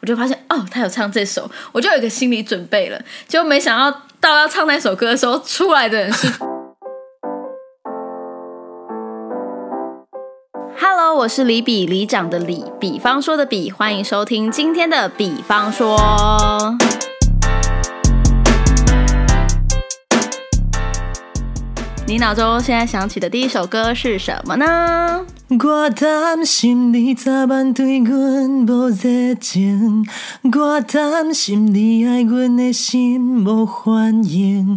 我就发现哦，他有唱这首，我就有一个心理准备了。结果没想到到要唱那首歌的时候，出来的人是。Hello，我是李比李长的李，比方说的比，欢迎收听今天的比方说。你脑中现在想起的第一首歌是什么呢？我担心你早晚对阮无热情，我担心你爱阮的心无反应，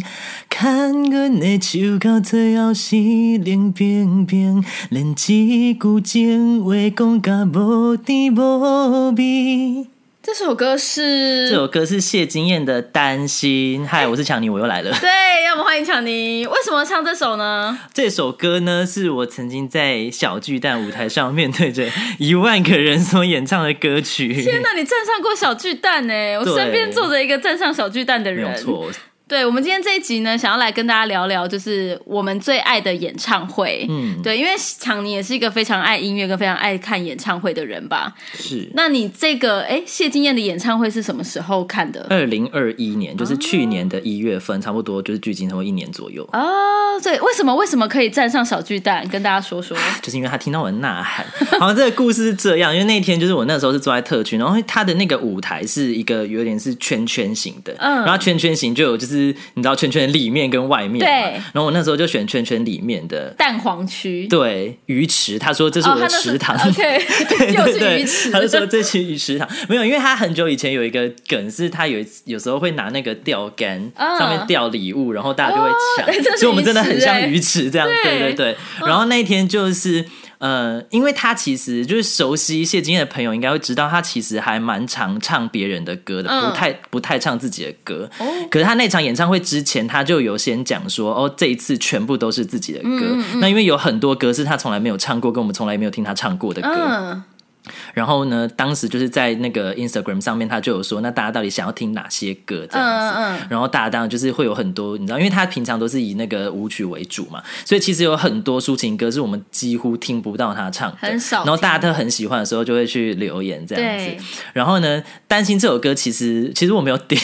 看阮的手到最后是冷冰冰，连一句情话讲甲无甜无味。这首歌是这首歌是谢金燕的《担心》。嗨，我是强尼，我又来了。对，让我们欢迎强尼。为什么唱这首呢？这首歌呢，是我曾经在小巨蛋舞台上面对着一万个人所演唱的歌曲。天哪，你站上过小巨蛋呢？我身边坐着一个站上小巨蛋的人。没错。对，我们今天这一集呢，想要来跟大家聊聊，就是我们最爱的演唱会。嗯，对，因为强尼也是一个非常爱音乐跟非常爱看演唱会的人吧？是。那你这个哎，谢金燕的演唱会是什么时候看的？二零二一年，就是去年的一月份，差不多就是距今差不多一年左右。哦，对，为什么为什么可以站上小巨蛋？跟大家说说。就是因为他听到我的呐喊。好像这个故事是这样，因为那天就是我那时候是坐在特区，然后他的那个舞台是一个有点是圈圈型的，嗯，然后圈圈型就有就是你知道圈圈。里面跟外面，对。然后我那时候就选圈圈里面的蛋黄区，对鱼池。他说这是我的池塘，OK，对对对，他就说这是鱼池塘。没有，因为他很久以前有一个梗，是他有有时候会拿那个钓竿上面钓礼物，然后大家就会抢，所以我们真的很像鱼池这样，对对对。然后那一天就是。呃，因为他其实就是熟悉谢金燕的朋友，应该会知道他其实还蛮常唱别人的歌的，不太不太唱自己的歌。可是他那场演唱会之前，他就有先讲说，哦，这一次全部都是自己的歌。那因为有很多歌是他从来没有唱过，跟我们从来没有听他唱过的歌。然后呢，当时就是在那个 Instagram 上面，他就有说，那大家到底想要听哪些歌这样子？然后大家当然就是会有很多，你知道，因为他平常都是以那个舞曲为主嘛，所以其实有很多抒情歌是我们几乎听不到他唱的，很少。然后大家都很喜欢的时候，就会去留言这样子。然后呢，担心这首歌其实其实我没有点，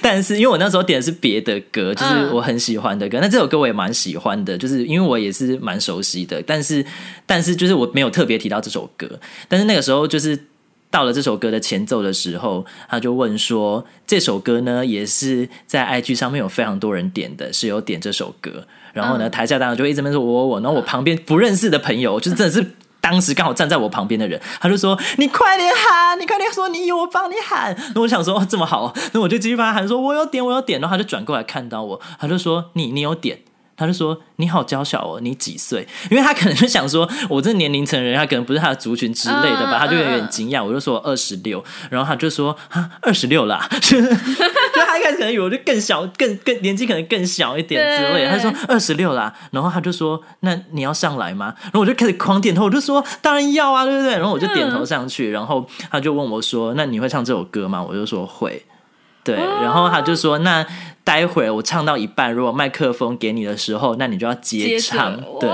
但是因为我那时候点的是别的歌，就是我很喜欢的歌。那这首歌我也蛮喜欢的，就是因为我也是蛮熟悉的，但是但是就是我没有特别提到这首歌。但是那个时候，就是到了这首歌的前奏的时候，他就问说：“这首歌呢，也是在 IG 上面有非常多人点的，是有点这首歌。”然后呢，台下当然就一直在说：“我我我。”然后我旁边不认识的朋友，就是真的是当时刚好站在我旁边的人，他就说：“你快点喊，你快点说你有，我帮你喊。”那我想说：“哦，这么好。”那我就继续帮他喊，说：“我有点，我有点。”然后他就转过来看到我，他就说：“你你有点。”他就说：“你好娇小哦，你几岁？”因为他可能就想说，我这年龄层人，他可能不是他的族群之类的吧，他就有点惊讶。我就说二十六，然后他就说：“啊，二十六啦。”就他一开始可能以为我就更小，更更年纪可能更小一点之类。他说二十六啦，然后他就说：“那你要上来吗？”然后我就开始狂点头，我就说：“当然要啊，对不对？”然后我就点头上去，然后他就问我说：“那你会唱这首歌吗？”我就说会。对，然后他就说：“那。”待会我唱到一半，如果麦克风给你的时候，那你就要接唱。对，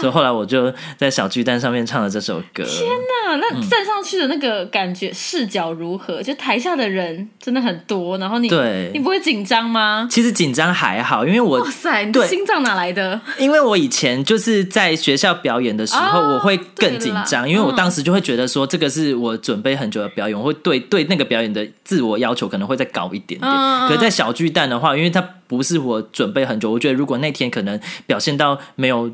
所以后来我就在小巨蛋上面唱了这首歌。天哪，那站上去的那个感觉视角如何？就台下的人真的很多，然后你对，你不会紧张吗？其实紧张还好，因为我哇塞，你的心脏哪来的？因为我以前就是在学校表演的时候，我会更紧张，因为我当时就会觉得说，这个是我准备很久的表演，我会对对那个表演的自我要求可能会再高一点点。可是在小巨蛋的话。因为它不是我准备很久，我觉得如果那天可能表现到没有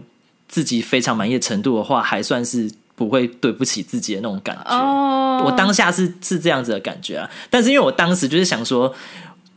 自己非常满意的程度的话，还算是不会对不起自己的那种感觉。哦，我当下是是这样子的感觉啊。但是因为我当时就是想说，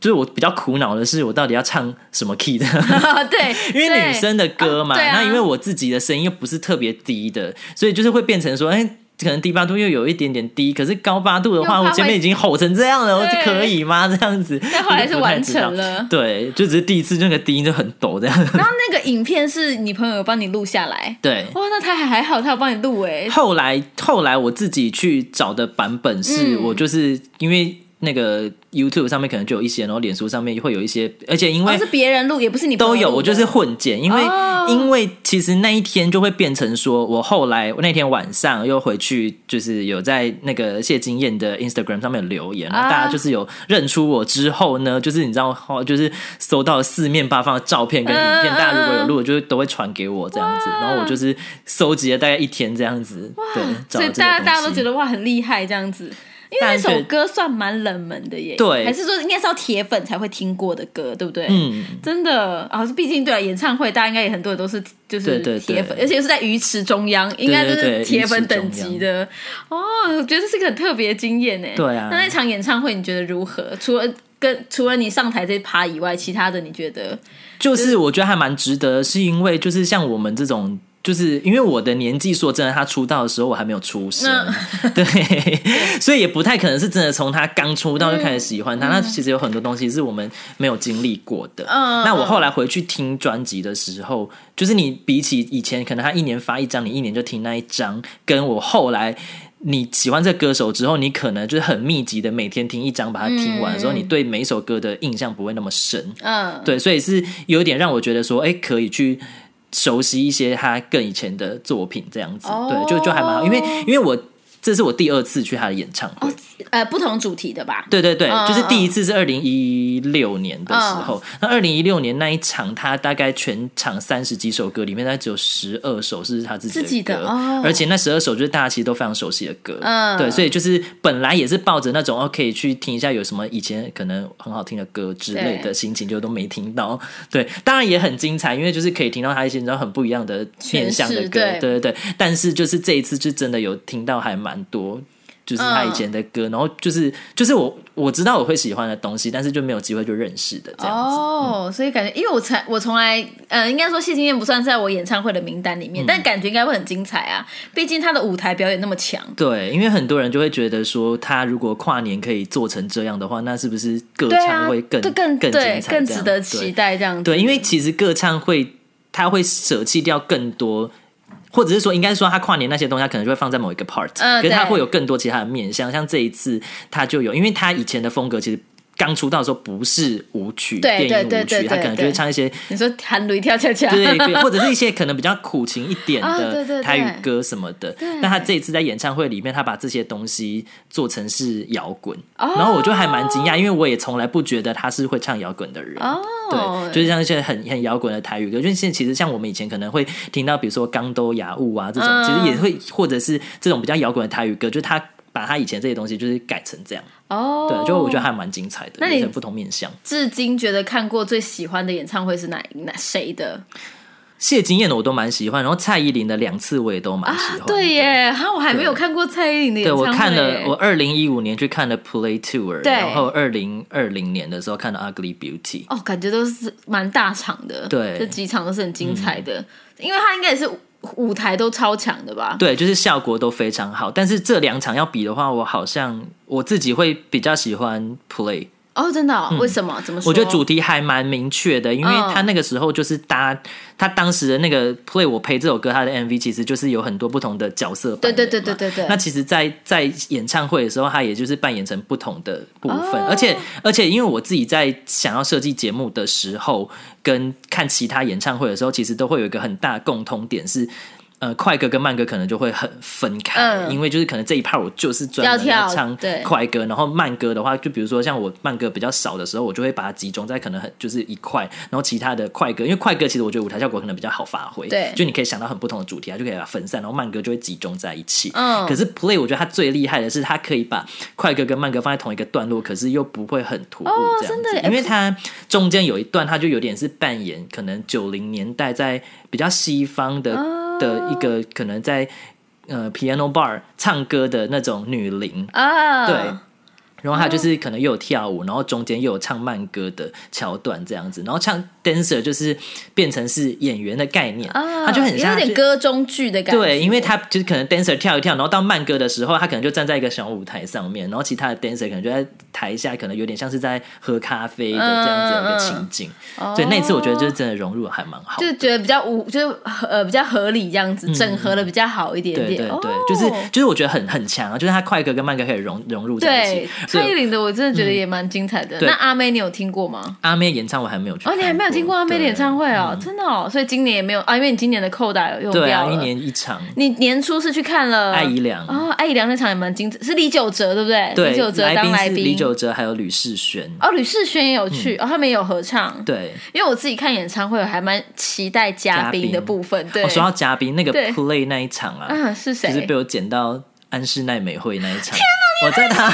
就是我比较苦恼的是，我到底要唱什么 key 的？对，因为女生的歌嘛，那因为我自己的声音又不是特别低的，所以就是会变成说，哎。可能低八度又有一点点低，可是高八度的话，我前面已经吼成这样了，我可以吗？这样子，但后来是完成了，对，就只是第一次那个低音就很抖这样。然后那个影片是你朋友有帮你录下来，对，哇，那他还还好，他有帮你录哎。后来后来我自己去找的版本是我就是因为那个。YouTube 上面可能就有一些，然后脸书上面会有一些，而且因为是别人录，也不是你都有，我就是混剪，因为因为其实那一天就会变成说，我后来那天晚上又回去，就是有在那个谢金燕的 Instagram 上面留言，然后大家就是有认出我之后呢，就是你知道，就是搜到四面八方的照片跟影片，大家如果有录，就是都会传给我这样子，然后我就是收集了大概一天这样子，对，所以大家大家都觉得哇很厉害这样子。因为那首歌算蛮冷门的耶，对，还是说应该是要铁粉才会听过的歌，对不对？嗯，真的啊，毕竟对啊，演唱会大家应该也很多人都是就是铁粉，而且是在鱼池中央，应该就是铁粉等级的哦。我觉得这是个很特别的经验呢。对啊，那那场演唱会你觉得如何？除了跟除了你上台这趴以外，其他的你觉得？就是我觉得还蛮值得，是因为就是像我们这种。就是因为我的年纪，说真的，他出道的时候我还没有出生，对，所以也不太可能是真的从他刚出道就开始喜欢他。那其实有很多东西是我们没有经历过的。嗯那我后来回去听专辑的时候，就是你比起以前，可能他一年发一张，你一年就听那一张，跟我后来你喜欢这歌手之后，你可能就是很密集的每天听一张，把它听完的时候，你对每一首歌的印象不会那么深。嗯，对，所以是有点让我觉得说，哎，可以去。熟悉一些他更以前的作品，这样子，对，就就还蛮好，因为因为我。这是我第二次去他的演唱会，呃，不同主题的吧？对对对，就是第一次是二零一六年的时候。那二零一六年那一场，他大概全场三十几首歌里面，大概只有十二首是他自己的歌，而且那十二首就是大家其实都非常熟悉的歌。嗯，对，所以就是本来也是抱着那种哦，可以去听一下有什么以前可能很好听的歌之类的心情，就都没听到。对，当然也很精彩，因为就是可以听到他一些你知道很不一样的面向的歌。对对对，但是就是这一次就真的有听到还蛮。多就是他以前的歌，然后就是就是我我知道我会喜欢的东西，但是就没有机会就认识的这样子。哦，所以感觉，因为我才我从来呃，应该说谢金燕不算在我演唱会的名单里面，但感觉应该会很精彩啊！毕竟他的舞台表演那么强。对，因为很多人就会觉得说，他如果跨年可以做成这样的话，那是不是歌唱会更更更精彩、更值得期待这样子？对，因为其实歌唱会他会舍弃掉更多。或者是说，应该说他跨年那些东西，他可能就会放在某一个 part，可是他会有更多其他的面向，像这一次他就有，因为他以前的风格其实。刚出道的时候不是舞曲，电影舞曲，他可能就会唱一些你说弹雷跳恰恰，对对，或者是一些可能比较苦情一点的台语歌什么的。但他这一次在演唱会里面，他把这些东西做成是摇滚，然后我就还蛮惊讶，因为我也从来不觉得他是会唱摇滚的人。对，就是像一些很很摇滚的台语歌，因为现在其实像我们以前可能会听到，比如说钢都雅物啊这种，其实也会或者是这种比较摇滚的台语歌，就是他。把他以前这些东西就是改成这样哦，对，就我觉得还蛮精彩的。那你不同面向，至今觉得看过最喜欢的演唱会是哪哪谁的？谢金燕的我都蛮喜欢，然后蔡依林的两次我也都蛮喜欢。对耶，哈，我还没有看过蔡依林的演唱会。对我看了，我二零一五年去看了 Play Tour，然后二零二零年的时候看了 Ugly Beauty。哦，感觉都是蛮大场的，对，这几场都是很精彩的，因为他应该也是。舞台都超强的吧？对，就是效果都非常好。但是这两场要比的话，我好像我自己会比较喜欢 Play。哦，真的？为什么？怎么说？我觉得主题还蛮明确的，因为他那个时候就是搭他当时的那个 play，我陪这首歌，他的 MV 其实就是有很多不同的角色。对对对对对对。那其实，在在演唱会的时候，他也就是扮演成不同的部分，而且而且，因为我自己在想要设计节目的时候，跟看其他演唱会的时候，其实都会有一个很大共通点是。呃，快歌跟慢歌可能就会很分开，因为就是可能这一 part 我就是专门要唱快歌，然后慢歌的话，就比如说像我慢歌比较少的时候，我就会把它集中在可能很就是一块，然后其他的快歌，因为快歌其实我觉得舞台效果可能比较好发挥，对，就你可以想到很不同的主题啊，就可以把它分散，然后慢歌就会集中在一起。嗯，可是 play 我觉得它最厉害的是，它可以把快歌跟慢歌放在同一个段落，可是又不会很突兀这样子，因为它中间有一段，它就有点是扮演可能九零年代在比较西方的。的一个可能在呃 piano bar 唱歌的那种女伶啊，对。然后他就是可能又有跳舞，然后中间又有唱慢歌的桥段这样子，然后唱 dancer 就是变成是演员的概念，他就很像有点歌中剧的感觉。对，因为他就是可能 dancer 跳一跳，然后到慢歌的时候，他可能就站在一个小舞台上面，然后其他的 dancer 可能就在台下，可能有点像是在喝咖啡的这样子一个情景。所以那次我觉得就是真的融入还蛮好，就觉得比较无，就是呃比较合理这样子，整合的比较好一点点。对对对，就是就是我觉得很很强啊，就是他快歌跟慢歌可以融融入在一起。蔡依林的我真的觉得也蛮精彩的。那阿妹你有听过吗？阿妹演唱我还没有去。哦，你还没有听过阿妹的演唱会哦，真的哦。所以今年也没有啊，因为你今年的扣打有用掉了。一年一场。你年初是去看了艾怡良哦，艾怡良那场也蛮精彩，是李九哲对不对？李九哲当来宾，李九哲还有吕世轩。哦，吕世轩也有去哦，他们也有合唱。对，因为我自己看演唱会，我还蛮期待嘉宾的部分。对，说到嘉宾，那个 play 那一场啊，嗯，是谁？就是被我捡到安室奈美惠那一场。我在他，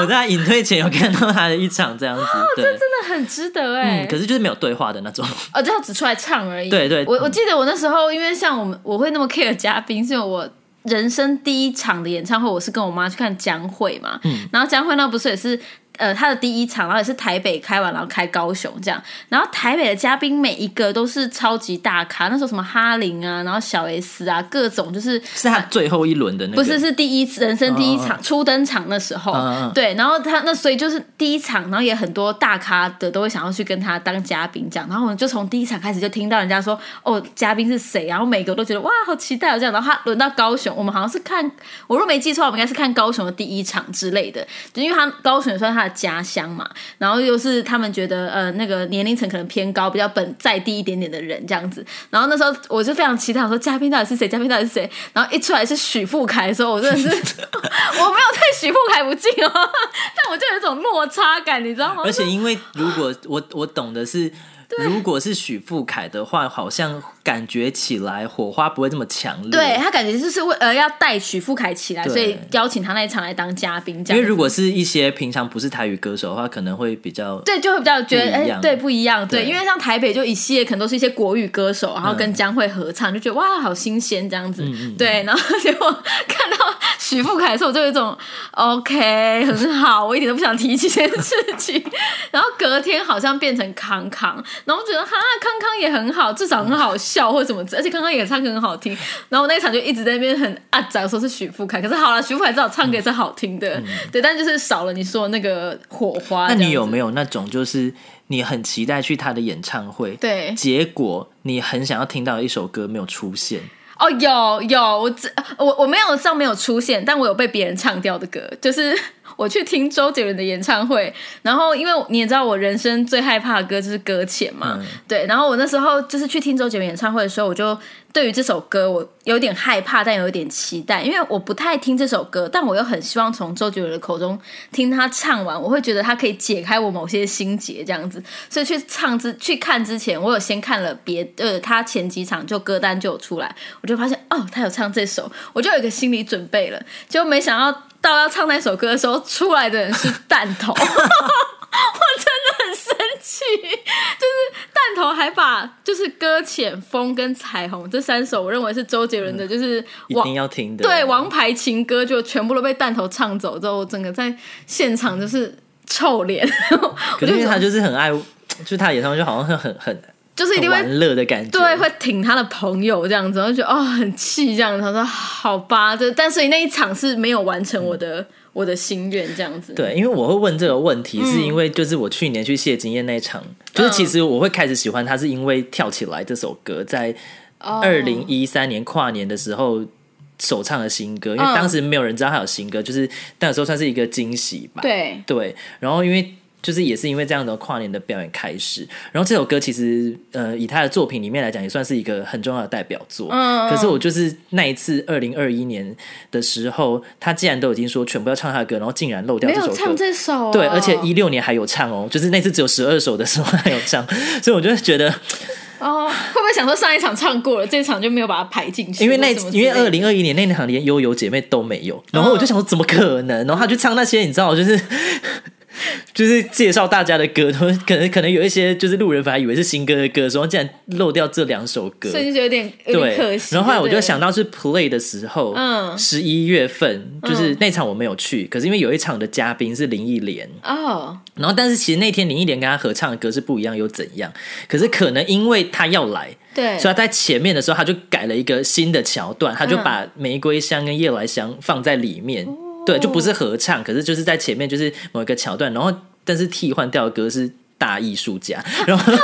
我在他隐退前有看到他的一场这样子，哦这真的很值得哎。可是就是没有对话的那种，哦，就只出来唱而已。对对，我我记得我那时候，因为像我们我会那么 care 嘉宾，是因为我人生第一场的演唱会，我是跟我妈去看江蕙嘛，嗯，然后江蕙那不是也是。呃，他的第一场，然后也是台北开完，然后开高雄这样。然后台北的嘉宾每一个都是超级大咖，那时候什么哈林啊，然后小 S 啊，各种就是是他最后一轮的那个不是是第一次人生第一场初登场那时候，对。然后他那所以就是第一场，然后也很多大咖的都会想要去跟他当嘉宾这样。然后我们就从第一场开始就听到人家说哦，嘉宾是谁，然后每个都觉得哇，好期待哦这样。然后他轮到高雄，我们好像是看我若没记错，我们应该是看高雄的第一场之类的，就因为他高雄也算他。家乡嘛，然后又是他们觉得呃那个年龄层可能偏高，比较本在地一点点的人这样子。然后那时候我就非常期待，我说嘉宾到底是谁？嘉宾到底是谁？然后一出来是许富凯的时候，我真的是 我没有对许富凯不敬哦，但我就有一种落差感，你知道吗？而且因为如果我我懂的是。如果是许富凯的话，好像感觉起来火花不会这么强烈。对他感觉就是为呃要带许富凯起来，所以邀请他那一场来当嘉宾。因为如果是一些平常不是台语歌手的话，可能会比较对，就会比较觉得哎，对不一样。对，因为像台北就一系列可能都是一些国语歌手，然后跟江蕙合唱，就觉得哇，好新鲜这样子。对，然后结果看到许富凯的时候，我就有一种 OK 很好，我一点都不想提起这件事情。然后隔天好像变成康康。然后觉得哈康康也很好，至少很好笑或者什么，而且康康也唱歌很好听。然后我那一场就一直在那边很啊讲说是许富凯，可是好了，许富凯至少唱歌也是好听的，对，但就是少了你说那个火花。那你有没有那种就是你很期待去他的演唱会，对，结果你很想要听到一首歌没有出现？哦，有有，我我我没有上没有出现，但我有被别人唱掉的歌，就是。我去听周杰伦的演唱会，然后因为你也知道我人生最害怕的歌就是搁浅嘛，对。然后我那时候就是去听周杰伦演唱会的时候，我就对于这首歌我有点害怕，但有一点期待，因为我不太听这首歌，但我又很希望从周杰伦的口中听他唱完，我会觉得他可以解开我某些心结这样子。所以去唱之去看之前，我有先看了别呃他前几场就歌单就有出来，我就发现哦，他有唱这首，我就有一个心理准备了，就没想到。到要唱那首歌的时候，出来的人是弹头，我真的很生气。就是弹头还把就是《搁浅》《风》跟《彩虹》这三首，我认为是周杰伦的，就是一定要听的对王牌情歌，就全部都被弹头唱走之后，我整个在现场就是臭脸。可是他就是很爱，就是他演唱会就好像是很很。就是一定会乐的感觉，对，会挺他的朋友这样子，我就觉得哦很气这样子。他说好吧，就但是那一场是没有完成我的我的心愿这样子。对，因为我会问这个问题，是因为就是我去年去谢金燕那一场，就是其实我会开始喜欢他，是因为跳起来这首歌在二零一三年跨年的时候首唱的新歌，因为当时没有人知道他有新歌，就是那时候算是一个惊喜吧。对对，然后因为。就是也是因为这样的跨年的表演开始，然后这首歌其实呃以他的作品里面来讲也算是一个很重要的代表作。嗯，可是我就是那一次二零二一年的时候，他既然都已经说全部要唱他的歌，然后竟然漏掉这首歌，唱这首，对，而且一六年还有唱哦，就是那次只有十二首的时候还有唱，所以我就觉得哦，会不会想说上一场唱过了，这场就没有把它排进去？因为那因为二零二一年那场连悠悠姐妹都没有，然后我就想说怎么可能？然后他就唱那些，你知道，就是。就是介绍大家的歌，都可能可能有一些就是路人反而以为是新歌的歌，然后竟然漏掉这两首歌，所以就有点有点可惜。然后后来我就想到是 play 的时候，嗯，十一月份就是那场我没有去，可是因为有一场的嘉宾是林忆莲。哦，然后但是其实那天林忆莲跟他合唱的歌是不一样，又怎样？可是可能因为他要来，对，所以他在前面的时候他就改了一个新的桥段，他就把玫瑰香跟夜来香放在里面。对，就不是合唱，可是就是在前面，就是某一个桥段，然后但是替换掉的歌是大艺术家，然后啊，哇，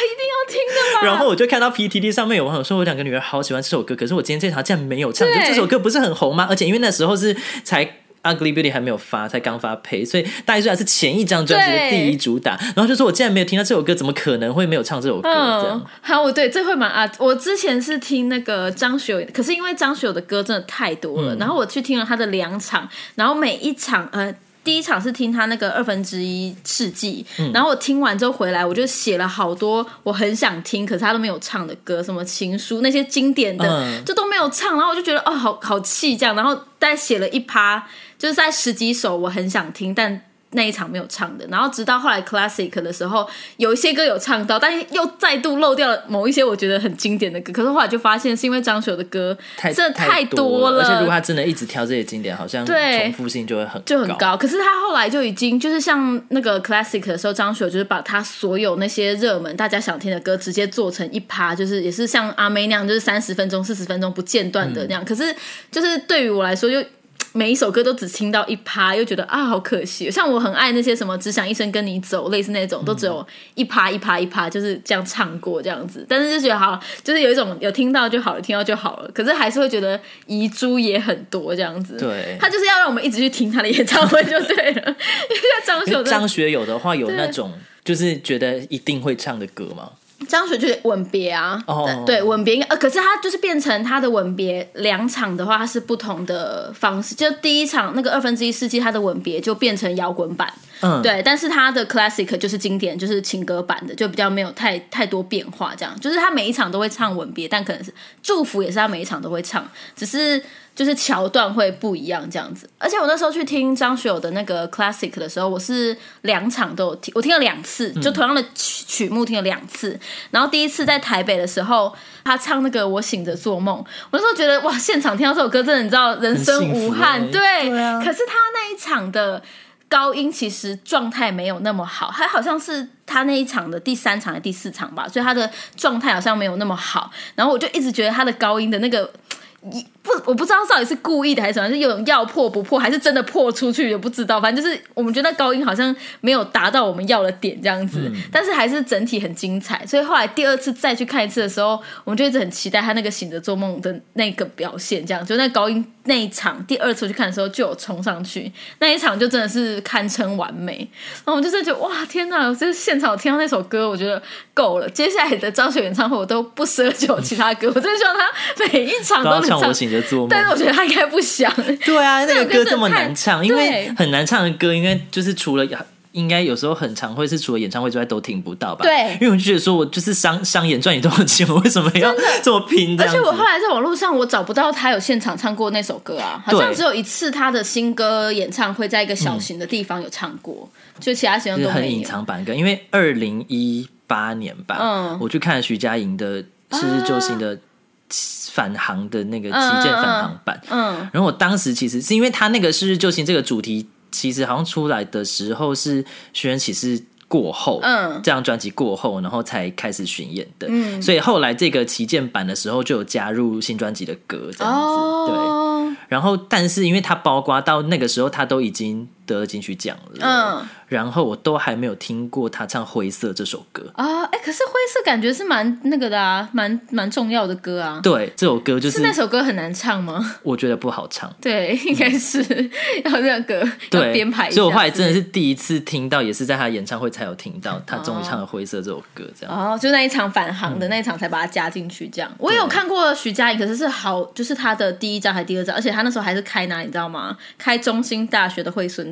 一定要听的嘛。然后我就看到 PTT 上面有网友说，我两个女儿好喜欢这首歌，可是我今天这场竟然没有唱，这首歌不是很红吗？而且因为那时候是才。Ugly Beauty 还没有发，才刚发配，所以大概虽然是前一张专辑的第一主打，然后就说我竟然没有听到这首歌，怎么可能会没有唱这首歌？这样。好，我对这会蛮啊，我之前是听那个张学友，可是因为张学友的歌真的太多了，然后我去听了他的两场，然后每一场呃。第一场是听他那个二分之一世纪，然后我听完之后回来，我就写了好多我很想听，可是他都没有唱的歌，什么情书那些经典的，就都没有唱，然后我就觉得哦，好好气这样，然后再写了一趴，就是在十几首我很想听，但。那一场没有唱的，然后直到后来 classic 的时候，有一些歌有唱到，但是又再度漏掉了某一些我觉得很经典的歌。可是后来就发现是因为张学友的歌真的太多了，而且如果他真的一直挑这些经典，好像重复性就会很就很高。可是他后来就已经就是像那个 classic 的时候，张学友就是把他所有那些热门大家想听的歌直接做成一趴，就是也是像阿妹那样，就是三十分钟、四十分钟不间断的那样。可是就是对于我来说，就每一首歌都只听到一趴，又觉得啊好可惜。像我很爱那些什么只想一生跟你走，类似那种，都只有一趴一趴一趴，就是这样唱过这样子。但是就觉得好，就是有一种有听到就好了，听到就好了。可是还是会觉得遗珠也很多这样子。对，他就是要让我们一直去听他的演唱会就对了。因为张学友，张学友的话有那种就是觉得一定会唱的歌吗？张学就是吻别啊，对吻别，呃，可是他就是变成他的吻别两场的话，它是不同的方式。就第一场那个二分之一世纪，他的吻别就变成摇滚版。嗯，对，但是他的 classic 就是经典，就是情歌版的，就比较没有太太多变化。这样，就是他每一场都会唱吻别，但可能是祝福也是他每一场都会唱，只是就是桥段会不一样这样子。而且我那时候去听张学友的那个 classic 的时候，我是两场都有听，我听了两次，就同样的曲曲目听了两次。然后第一次在台北的时候，他唱那个我醒着做梦，我那时候觉得哇，现场听到这首歌真的你知道人生无憾，对。可是他那一场的。高音其实状态没有那么好，还好像是他那一场的第三场还是第四场吧，所以他的状态好像没有那么好。然后我就一直觉得他的高音的那个。不，我不知道到底是故意的还是什么，是有种要破不破，还是真的破出去也不知道。反正就是我们觉得高音好像没有达到我们要的点这样子，但是还是整体很精彩。所以后来第二次再去看一次的时候，我们就一直很期待他那个醒着做梦的那个表现，这样就那高音那一场，第二次去看的时候就有冲上去，那一场就真的是堪称完美。然后我们就是觉得哇天哪，就是现场听到那首歌，我觉得够了。接下来的张学友演唱会我都不奢求其他歌，我真的希望他每一场都能。我醒着做梦，但是我觉得他应该不想。对啊，那个歌这么难唱，因为很难唱的歌，应该就是除了应该有时候很常会是除了演唱会之外都听不到吧？对，因为我就觉得说我就是商商演赚你多少钱，我为什么要这么拼？而且我后来在网络上我找不到他有现场唱过那首歌啊，好像只有一次他的新歌演唱会在一个小型的地方有唱过，就其他时间都很隐藏版歌。因为二零一八年吧，嗯，我去看徐佳莹的《是日救星》的。返航的那个旗舰返航版，嗯，然后我当时其实是因为他那个《是日救星》这个主题，其实好像出来的时候是《寻人启事》过后，嗯，这张专辑过后，然后才开始巡演的，嗯，所以后来这个旗舰版的时候就有加入新专辑的歌，这样子，对，然后但是因为他包括到那个时候，他都已经。得了金曲奖了，嗯，然后我都还没有听过他唱《灰色》这首歌啊，哎，可是《灰色》感觉是蛮那个的啊，蛮蛮重要的歌啊。对，这首歌就是那首歌很难唱吗？我觉得不好唱。对，应该是要那个对编排。所以我后来真的是第一次听到，也是在他演唱会才有听到他终于唱了《灰色》这首歌，这样哦，就那一场返航的那一场才把它加进去。这样我有看过徐佳莹，可是是好，就是他的第一张还是第二张，而且他那时候还是开哪，你知道吗？开中心大学的惠孙。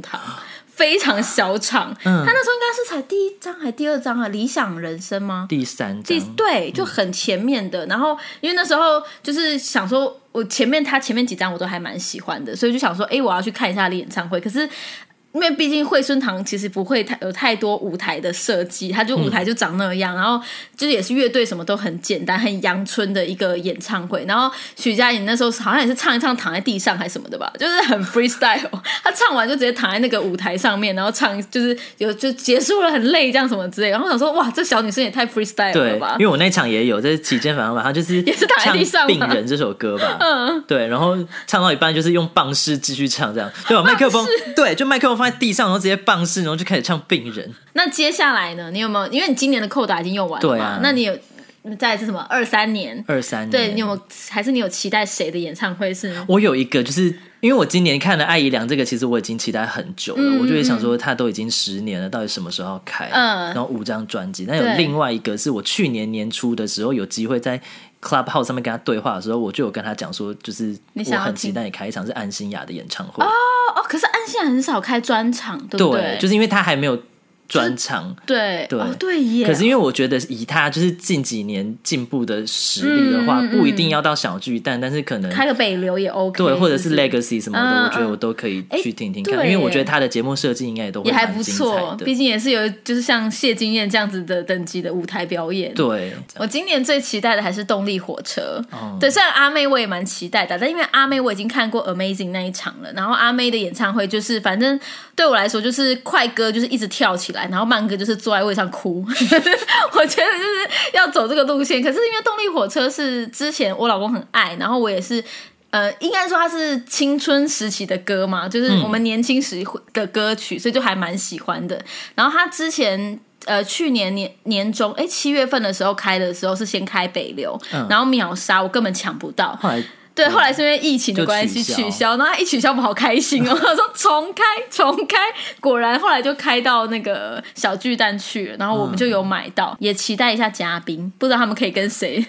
非常小场，他那时候应该是才第一张还第二张啊？理想人生吗？第三张，对，就很前面的。然后因为那时候就是想说，我前面他前面几张我都还蛮喜欢的，所以就想说，哎，我要去看一下演唱会。可是。因为毕竟惠孙堂其实不会太有太多舞台的设计，它就舞台就长那样，然后就是也是乐队什么都很简单，很阳春的一个演唱会。然后许佳莹那时候 好像也是唱一唱躺在地上还是什么的吧，就是很 freestyle。他唱完就直接躺在那个舞台上面，然后唱就是有就结束了很累这样什么之类。然后想说哇，这小女生也太 freestyle 了吧？因为我那场也有在期间反正吧，他就是也是躺在地上病人这首歌吧，嗯，对，然后唱到一半就是用棒式继续唱这样，对吧？麦克风对，就麦克风。在地上，然后直接棒式，然后就开始唱《病人》。那接下来呢？你有没有？因为你今年的扣打已经用完了嘛？那你有在是什么？二三年，二三年，对你有没有？还是你有期待谁的演唱会？是？我有一个，就是因因为我今年看了艾怡良这个，其实我已经期待很久了。我就会想说，他都已经十年了，到底什么时候要开？嗯，然后五张专辑。那有另外一个是我去年年初的时候有机会在 Clubhouse 上面跟他对话的时候，我就有跟他讲说，就是我很期待你开一场是安心雅的演唱会。可是安心很少开专场，对不对？就是因为他还没有。专场对对。对耶！可是因为我觉得以他就是近几年进步的实力的话，不一定要到小巨蛋，但是可能开个北流也 OK，对，或者是 Legacy 什么的，我觉得我都可以去听听看，因为我觉得他的节目设计应该也都也还不错，毕竟也是有就是像谢金燕这样子的等级的舞台表演。对，我今年最期待的还是动力火车。对，虽然阿妹我也蛮期待的，但因为阿妹我已经看过 Amazing 那一场了，然后阿妹的演唱会就是反正对我来说就是快歌就是一直跳起来，然后曼哥就是。坐在位上哭，我觉得就是要走这个路线。可是因为动力火车是之前我老公很爱，然后我也是，呃，应该说它是青春时期的歌嘛，就是我们年轻时的歌曲，所以就还蛮喜欢的。然后他之前呃去年年年中，哎七月份的时候开的时候是先开北流，然后秒杀，我根本抢不到。对，后来是因为疫情的关系取消，然后一取消，我们好开心哦。他说重开，重开，果然后来就开到那个小巨蛋去了，然后我们就有买到，也期待一下嘉宾，不知道他们可以跟谁，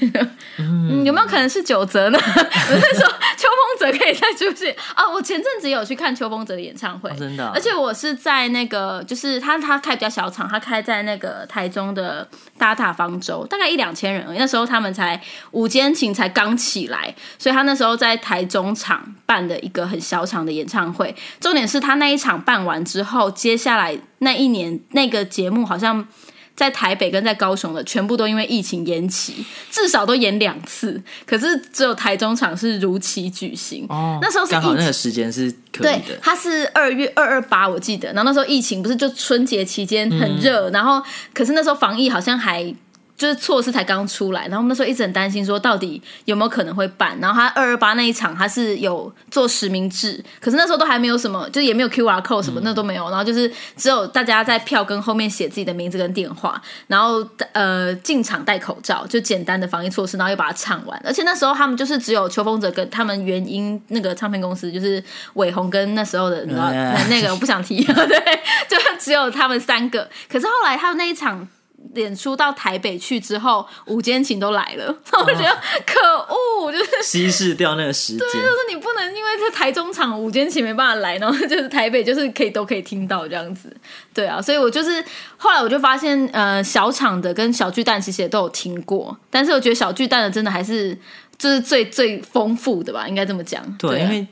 有没有可能是九泽呢？我是说秋风泽可以再出现啊！我前阵子有去看秋风泽的演唱会，真的，而且我是在那个，就是他他开比较小场，他开在那个台中的大塔方舟，大概一两千人，那时候他们才午间琴才刚起来，所以他那。时候在台中场办的一个很小场的演唱会，重点是他那一场办完之后，接下来那一年那个节目好像在台北跟在高雄的全部都因为疫情延期，至少都演两次。可是只有台中场是如期举行。哦，那时候刚好那个时间是可以的。他是二月二二八，我记得。然后那时候疫情不是就春节期间很热，然后可是那时候防疫好像还。就是措施才刚出来，然后我们那时候一直很担心，说到底有没有可能会办。然后他二二八那一场，他是有做实名制，可是那时候都还没有什么，就也没有 Q R code 什么，那都没有。然后就是只有大家在票根后面写自己的名字跟电话，然后呃进场戴口罩，就简单的防疫措施，然后又把它唱完。而且那时候他们就是只有秋风者跟他们原音那个唱片公司，就是伟鸿跟那时候的那个我 不想提，对，就只有他们三个。可是后来他们那一场。演出到台北去之后，午间琴都来了，我觉得可恶，就是稀释掉那个时间。对，就是你不能因为在台中场午间琴没办法来，然后就是台北就是可以都可以听到这样子。对啊，所以我就是后来我就发现，呃，小场的跟小巨蛋其实也都有听过，但是我觉得小巨蛋的真的还是就是最最丰富的吧，应该这么讲。对，因为。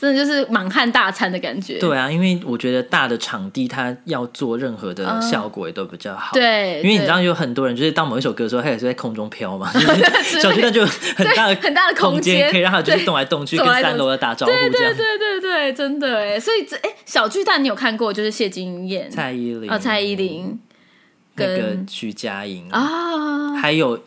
真的就是满汉大餐的感觉。对啊，因为我觉得大的场地它要做任何的效果也都比较好。对，因为你知道有很多人就是当某一首歌的时候，他也是在空中飘嘛，小巨蛋就很大的很大的空间，可以让他就是动来动去，跟三楼的打招呼这样。对对对对，真的哎，所以这哎小巨蛋你有看过？就是谢金燕、蔡依林啊，蔡依林跟徐佳莹啊，还有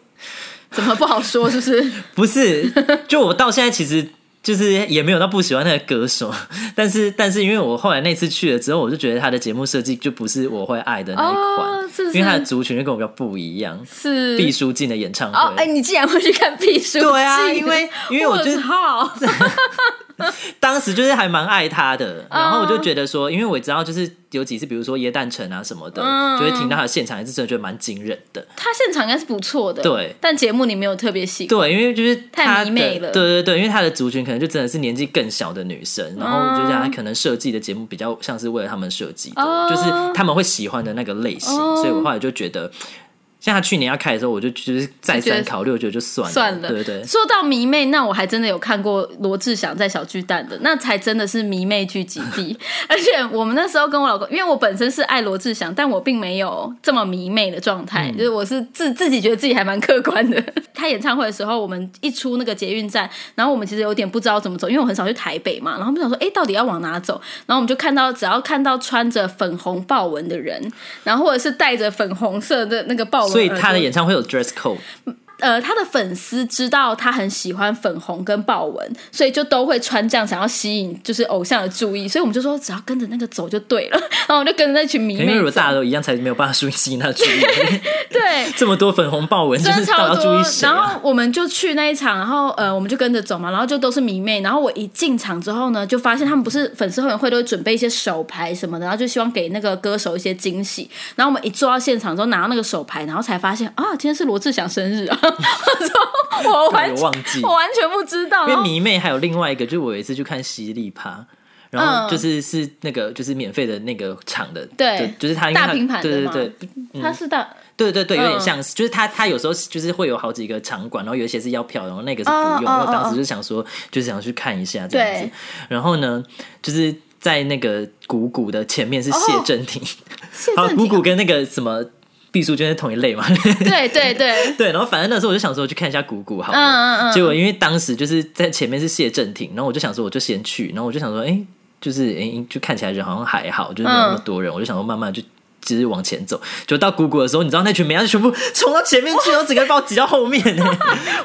怎么不好说？是不是？不是，就我到现在其实。就是也没有到不喜欢那个歌手，但是但是因为我后来那次去了之后，我就觉得他的节目设计就不是我会爱的那一款，因为他的族群就跟我比较不一样。是毕书尽的演唱会，哎，你竟然会去看毕书？对啊，因为因为我觉得好。当时就是还蛮爱他的，然后我就觉得说，因为我知道就是有几次，比如说耶诞城啊什么的，就会听到他的现场，也是真的觉得蛮惊人的。他现场应该是不错的，对。但节目你没有特别喜欢，对，因为就是太迷妹了。对对对，因为他的族群可能就真的是年纪更小的女生，然后就讲他可能设计的节目比较像是为了他们设计的，就是他们会喜欢的那个类型，所以我后来就觉得。像他去年要开的时候，我就就是再三考虑，我觉得就算了。算了，对对。说到迷妹，那我还真的有看过罗志祥在小巨蛋的，那才真的是迷妹聚集地。而且我们那时候跟我老公，因为我本身是爱罗志祥，但我并没有这么迷妹的状态，就是我是自自己觉得自己还蛮客观的。开演唱会的时候，我们一出那个捷运站，然后我们其实有点不知道怎么走，因为我很少去台北嘛，然后我们想说，哎，到底要往哪走？然后我们就看到，只要看到穿着粉红豹纹的人，然后或者是戴着粉红色的那个豹。所以他的演唱会有 dress code，呃，他的粉丝知道他很喜欢粉红跟豹纹，所以就都会穿这样，想要吸引就是偶像的注意。所以我们就说，只要跟着那个走就对了。然后我就跟着那群迷妹。因为如果大家都一样，才没有办法吸引他注意。对，这么多粉红豹纹，真是大家注意谁？然后我们就去那一场，然后呃，我们就跟着走嘛，然后就都是迷妹。然后我一进场之后呢，就发现他们不是粉丝会员会都会准备一些手牌什么的，然后就希望给那个歌手一些惊喜。然后我们一坐到现场之后，拿到那个手牌，然后才发现啊，今天是罗志祥生日啊！我完忘记，我完全不知道。因为迷妹还有另外一个，就是我有一次去看犀利趴，然后就是是那个就是免费的那个场的，对，就是他大平盘对对对，他是大，对对对，有点像，就是他他有时候就是会有好几个场馆，然后有一些是要票，然后那个是不用。我当时就想说，就是想去看一下这样子。然后呢，就是在那个谷谷的前面是谢震廷，好，谷谷跟那个什么。毕淑娟是同一类嘛？对对对 对，然后反正那时候我就想说去看一下谷谷好了。嗯嗯嗯。结果因为当时就是在前面是谢正廷，然后我就想说我就先去，然后我就想说，哎，就是哎，就看起来人好像还好，就是没有那么多人，我就想说慢慢就。只是往前走，就到谷谷的时候，你知道那群美就全部冲到前面去，然后整个把我挤到后面 呢。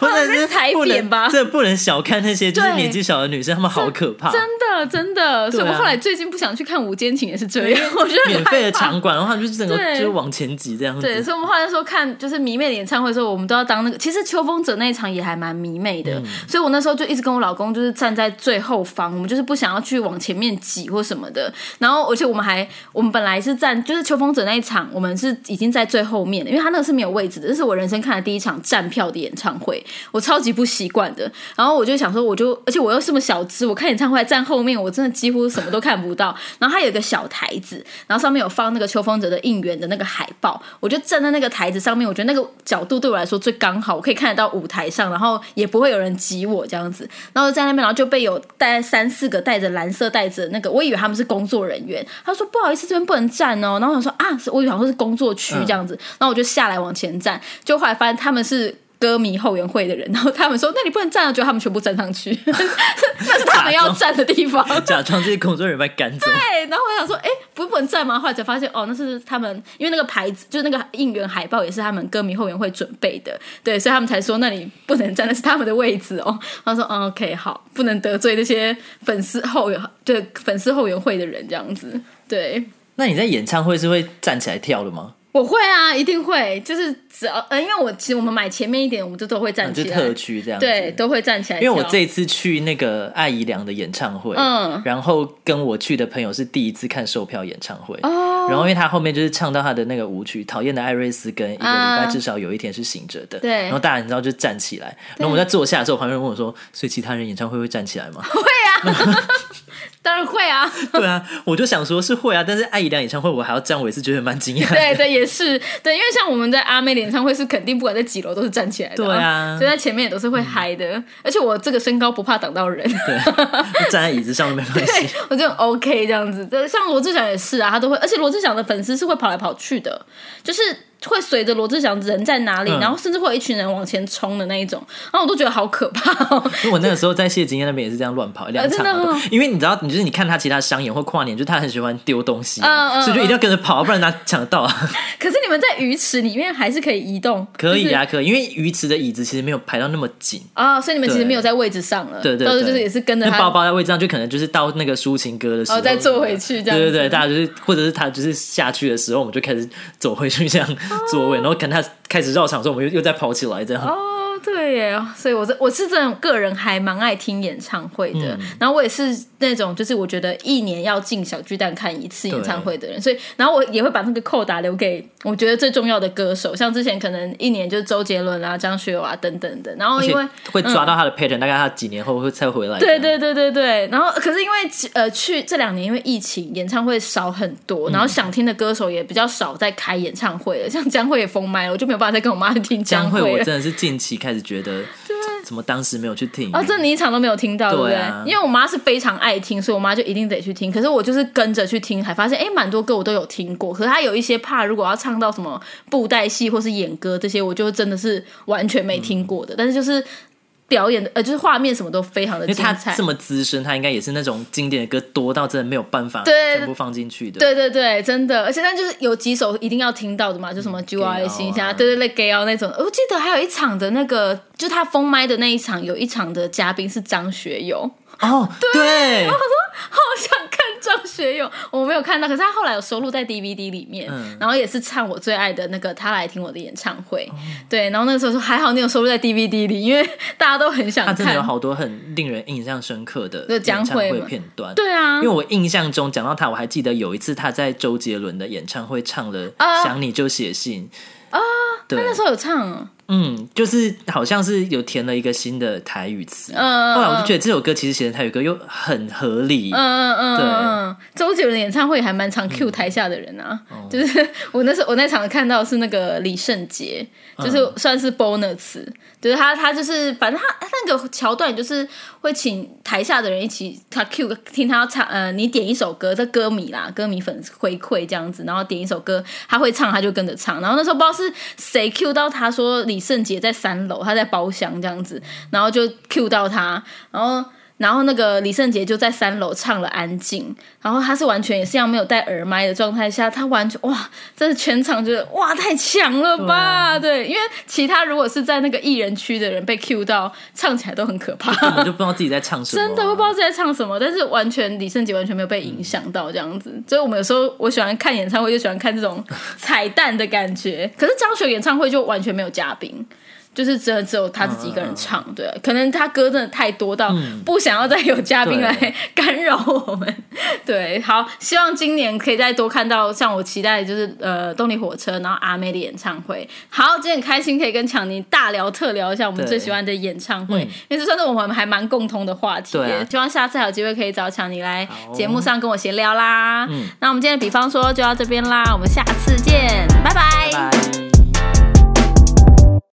或者是踩扁吧，这不能小看那些就是年纪小的女生，她们好可怕。真的真的，所以我后来最近不想去看无间情也是这样。我觉得免费的场馆的话，就是整个就是往前挤这样子。对，所以我们后来说看就是迷妹的演唱会的时候，我们都要当那个。其实秋风者那一场也还蛮迷妹的，所以我那时候就一直跟我老公就是站在最后方，我们就是不想要去往前面挤或什么的。然后而且我们还我们本来是站就是秋风风者那一场，我们。是已经在最后面，因为他那个是没有位置的，这是我人生看的第一场站票的演唱会，我超级不习惯的。然后我就想说，我就而且我又这么小只，我看演唱会站后面，我真的几乎什么都看不到。然后他有一个小台子，然后上面有放那个秋风者的应援的那个海报，我就站在那个台子上面，我觉得那个角度对我来说最刚好，我可以看得到舞台上，然后也不会有人挤我这样子。然后在那边，然后就被有带三四个带着蓝色袋子的那个，我以为他们是工作人员，他说不好意思，这边不能站哦。然后我说啊，我以为说是。工作区这样子，然后我就下来往前站，就后来发现他们是歌迷后援会的人，然后他们说：“那你不能站了，就他们全部站上去，那是他们要站的地方。”假装这些工作人员被赶走。对，然后我想说：“哎，不不能站吗？”后来才发现，哦，那是他们，因为那个牌子就是那个应援海报也是他们歌迷后援会准备的，对，所以他们才说那里不能站，那是他们的位置哦。他说：“OK，好，不能得罪那些粉丝后援，对粉丝后援会的人这样子。”对。那你在演唱会是会站起来跳的吗？我会啊，一定会，就是只要呃，因为我其实我们买前面一点，我们就都会站起来，就特区这样，对，都会站起来。因为我这一次去那个艾怡良的演唱会，嗯，然后跟我去的朋友是第一次看售票演唱会，哦，然后因为他后面就是唱到他的那个舞曲《讨厌的艾瑞斯》跟一个礼拜至少有一天是醒着的，对，然后大家你知道就站起来，然后我在坐下的时候，旁边人问我说：“所以其他人演唱会会站起来吗？” 会啊。当然会啊，对啊，我就想说是会啊，但是爱怡良演唱会我还要站，我也是觉得蛮惊讶。对对，也是对，因为像我们在阿妹演唱会是肯定不管在几楼都是站起来的，对啊，所以在前面也都是会嗨的，而且我这个身高不怕挡到人，对，站在椅子上都没关系，我就 OK 这样子。像罗志祥也是啊，他都会，而且罗志祥的粉丝是会跑来跑去的，就是。会随着罗志祥人在哪里，然后甚至会有一群人往前冲的那一种，然后我都觉得好可怕。因为我那个时候在谢金燕那边也是这样乱跑 两场，因为你知道，你就是你看他其他商演或跨年，就他很喜欢丢东西，所以就一定要跟着跑，不然他抢得到啊。可是你们在鱼池里面还是可以移动，可以啊，可以，因为鱼池的椅子其实没有排到那么紧啊，所以你们其实没有在位置上了。对对，就是也是跟着包包在位置上，就可能就是到那个抒情歌的时候再坐回去，这样。对对对，大家就是或者是他就是下去的时候，我们就开始走回去这样座位，然后看。他开始绕场之后，我们又又再跑起来，这样。对耶，所以我是我是这种个人还蛮爱听演唱会的，然后我也是那种就是我觉得一年要进小巨蛋看一次演唱会的人，所以然后我也会把那个扣打留给我觉得最重要的歌手，像之前可能一年就是周杰伦啊、张学友啊等等的，然后因为会抓到他的 pattern，大概他几年后会再回来。对对对对对，然后可是因为呃去这两年因为疫情演唱会少很多，然后想听的歌手也比较少在开演唱会了，像江蕙也封麦了，我就没有办法再跟我妈听江蕙我真的是近期开始觉得。怎么当时没有去听？哦，这你一场都没有听到，对不对？因为我妈是非常爱听，所以我妈就一定得去听。可是我就是跟着去听，还发现哎，蛮多歌我都有听过。可是她有一些怕，如果要唱到什么布袋戏或是演歌这些，我就真的是完全没听过的。但是就是表演的呃，就是画面什么都非常的精彩。这么资深，他应该也是那种经典的歌多到真的没有办法全部放进去的。对对对，真的，而且那就是有几首一定要听到的嘛，就什么《Jua 的心下》，对对对，Gay 那种。我记得还有一场的那个，就他封麦的那一场，有一场的嘉宾是张学友。哦，对，我说好想看张学友，我没有看到，可是他后来有收录在 DVD 里面，然后也是唱我最爱的那个他来听我的演唱会，对，然后那个时候说还好你有收录在 DVD 里，因为大家都很想看，真的有好多很令人印象深刻的演唱会片段，对啊，因为我印象中讲到他，我还记得有一次他在周杰伦的演唱会唱了想你就写信。啊，他那时候有唱。嗯，就是好像是有填了一个新的台语词，嗯后来我就觉得这首歌其实写的台语歌又很合理。嗯嗯嗯，对。周杰伦演唱会还蛮常 Q 台下的人啊，就是我那时候我那场看到是那个李圣杰，就是算是 bonus，就是他他就是反正他那个桥段就是会请台下的人一起他 Q 听他唱，呃，你点一首歌，这歌迷啦，歌迷粉回馈这样子，然后点一首歌，他会唱他就跟着唱，然后那时候不知道是谁 Q 到他说。李圣杰在三楼，他在包厢这样子，然后就 Q 到他，然后然后那个李圣杰就在三楼唱了《安静》，然后他是完全也是像没有戴耳麦的状态下，他完全哇，真的全场就是哇太强了吧？对，因为其他如果是在那个艺人区的人被 Q 到，唱起来都很可怕，根本就不知道自己在唱什么，真的会不知道自己在唱什么。但是完全李圣杰完全没有被影响到这样子，所以我们有时候我喜欢看演唱会，就喜欢看这种彩蛋的感觉。可是张学友演唱会就完全没有嘉宾。就是只有只有他自己一个人唱，对，可能他歌真的太多到不想要再有嘉宾来 干扰我们，对，好，希望今年可以再多看到像我期待的就是呃动力火车，然后阿妹的演唱会。好，今天很开心可以跟强尼大聊特聊一下我们最喜欢的演唱会，因为这算是我们还蛮共同的话题。对，希望下次有机会可以找强尼来节目上跟我闲聊啦。嗯，那我们今天的比方说就到这边啦，我们下次见，拜拜。